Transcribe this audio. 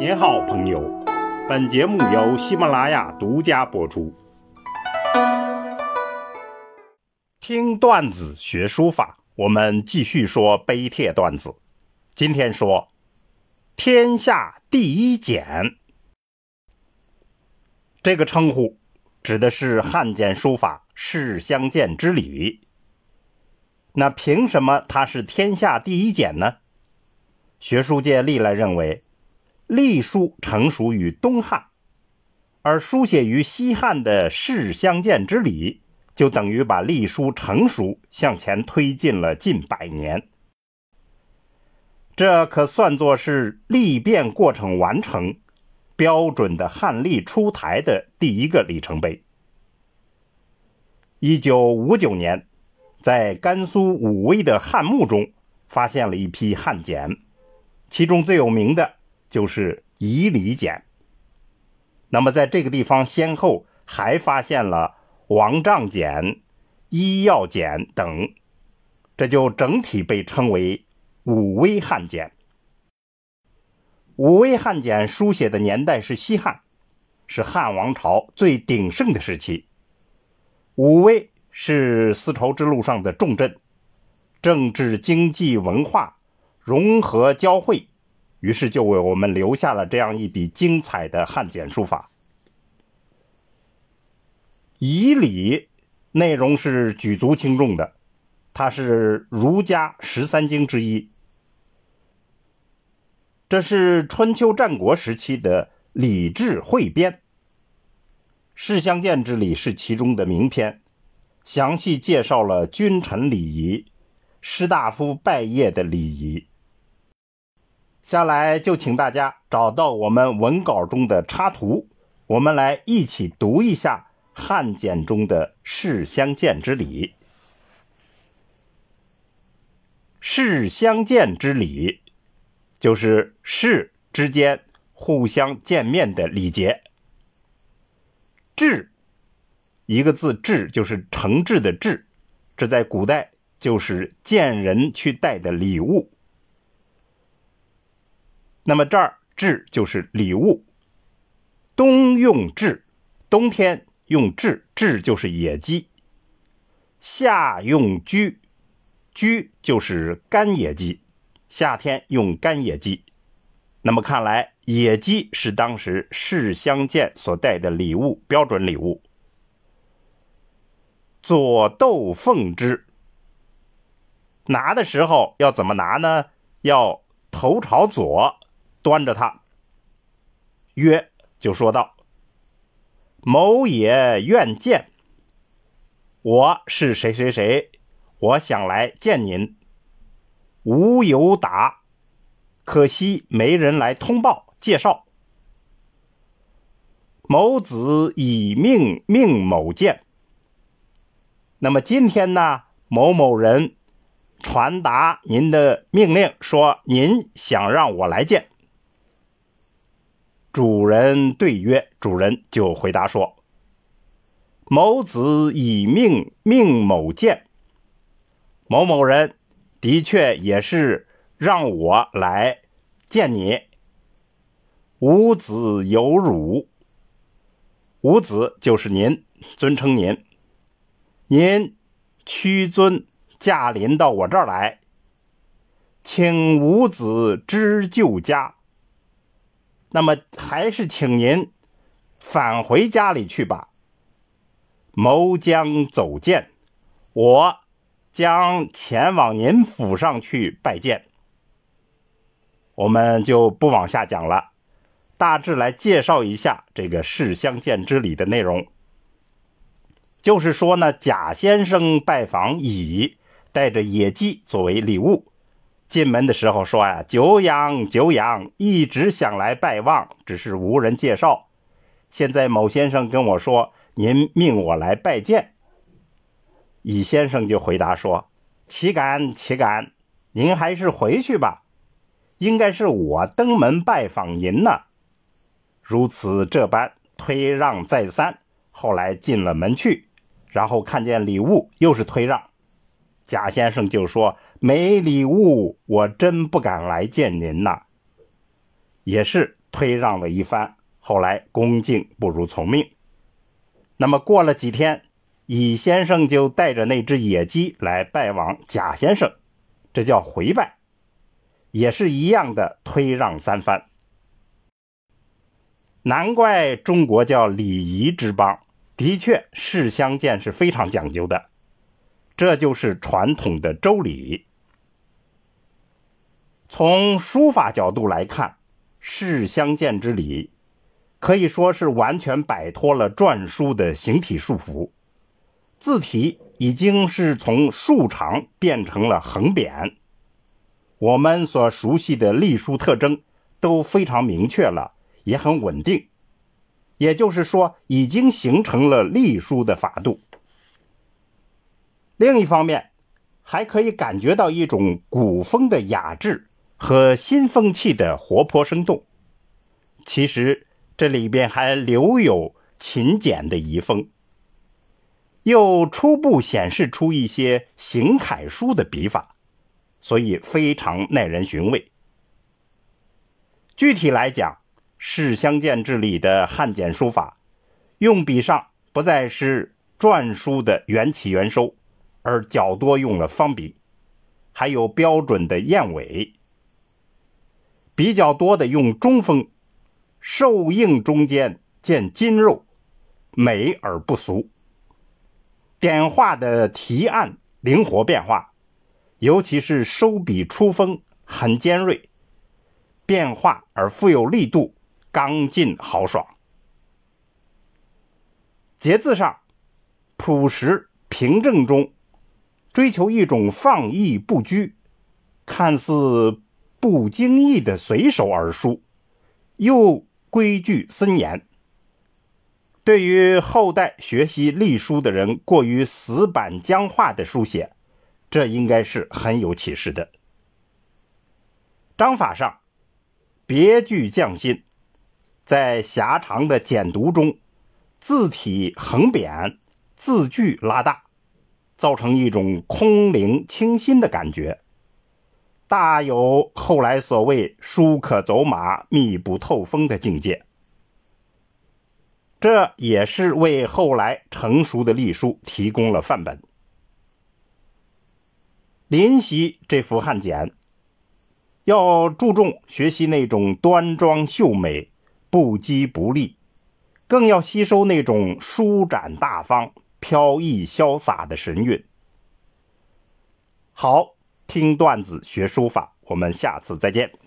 您好，朋友。本节目由喜马拉雅独家播出。听段子学书法，我们继续说碑帖段子。今天说天下第一简，这个称呼指的是汉简书法世相见之礼。那凭什么它是天下第一简呢？学术界历来认为。隶书成熟于东汉，而书写于西汉的世相见之礼，就等于把隶书成熟向前推进了近百年。这可算作是历变过程完成、标准的汉隶出台的第一个里程碑。一九五九年，在甘肃武威的汉墓中发现了一批汉简，其中最有名的。就是仪礼简。那么在这个地方，先后还发现了王杖简、医药简等，这就整体被称为武威汉简。武威汉简书写的年代是西汉，是汉王朝最鼎盛的时期。武威是丝绸之路上的重镇，政治、经济、文化融合交汇。于是就为我们留下了这样一笔精彩的汉简书法。仪礼内容是举足轻重的，它是儒家十三经之一。这是春秋战国时期的礼制汇编，《世相见之礼》是其中的名篇，详细介绍了君臣礼仪、士大夫拜谒的礼仪。下来就请大家找到我们文稿中的插图，我们来一起读一下汉简中的“世相见之礼”。世相见之礼，就是士之间互相见面的礼节。至，一个字“至”就是诚挚的“至”，这在古代就是见人去带的礼物。那么这儿雉就是礼物。冬用雉，冬天用雉，雉就是野鸡。夏用居，居就是干野鸡，夏天用干野鸡。那么看来，野鸡是当时士相见所带的礼物，标准礼物。左斗奉之，拿的时候要怎么拿呢？要头朝左。端着他，曰就说道：“某也愿见。我是谁谁谁，我想来见您。无有达，可惜没人来通报介绍。某子以命命某见。那么今天呢？某某人传达您的命令，说您想让我来见。”主人对曰：“主人就回答说：‘某子以命命某见。某某人的确也是让我来见你。吾子有辱。吾子就是您，尊称您。您屈尊驾临到我这儿来，请吾子知旧家。’”那么还是请您返回家里去吧。谋将走见，我将前往您府上去拜见。我们就不往下讲了，大致来介绍一下这个事相见之礼的内容。就是说呢，贾先生拜访乙，带着野鸡作为礼物。进门的时候说呀：“久仰久仰，一直想来拜望，只是无人介绍。现在某先生跟我说，您命我来拜见。”乙先生就回答说：“岂敢岂敢，您还是回去吧。应该是我登门拜访您呢。”如此这般推让再三，后来进了门去，然后看见礼物，又是推让。贾先生就说。没礼物，我真不敢来见您呐。也是推让了一番，后来恭敬不如从命。那么过了几天，乙先生就带着那只野鸡来拜望贾先生，这叫回拜，也是一样的推让三番。难怪中国叫礼仪之邦，的确事相见是非常讲究的，这就是传统的周礼。从书法角度来看，事相见之礼可以说是完全摆脱了篆书的形体束缚，字体已经是从竖长变成了横扁，我们所熟悉的隶书特征都非常明确了。也很稳定，也就是说，已经形成了隶书的法度。另一方面，还可以感觉到一种古风的雅致和新风气的活泼生动。其实这里边还留有勤俭的遗风，又初步显示出一些行楷书的笔法，所以非常耐人寻味。具体来讲，事相见之礼的汉简书法，用笔上不再是篆书的缘起缘收，而较多用了方笔，还有标准的燕尾，比较多的用中锋，瘦硬中间见筋肉，美而不俗。点画的提案灵活变化，尤其是收笔出锋很尖锐，变化而富有力度。刚劲豪爽，节字上朴实平正中，追求一种放逸不拘，看似不经意的随手而书，又规矩森严。对于后代学习隶书的人，过于死板僵化的书写，这应该是很有启示的。章法上别具匠心。在狭长的简读中，字体横扁，字距拉大，造成一种空灵清新的感觉，大有后来所谓“书可走马，密不透风”的境界。这也是为后来成熟的隶书提供了范本。临习这幅汉简，要注重学习那种端庄秀美。不羁不立，更要吸收那种舒展大方、飘逸潇洒的神韵。好，听段子学书法，我们下次再见。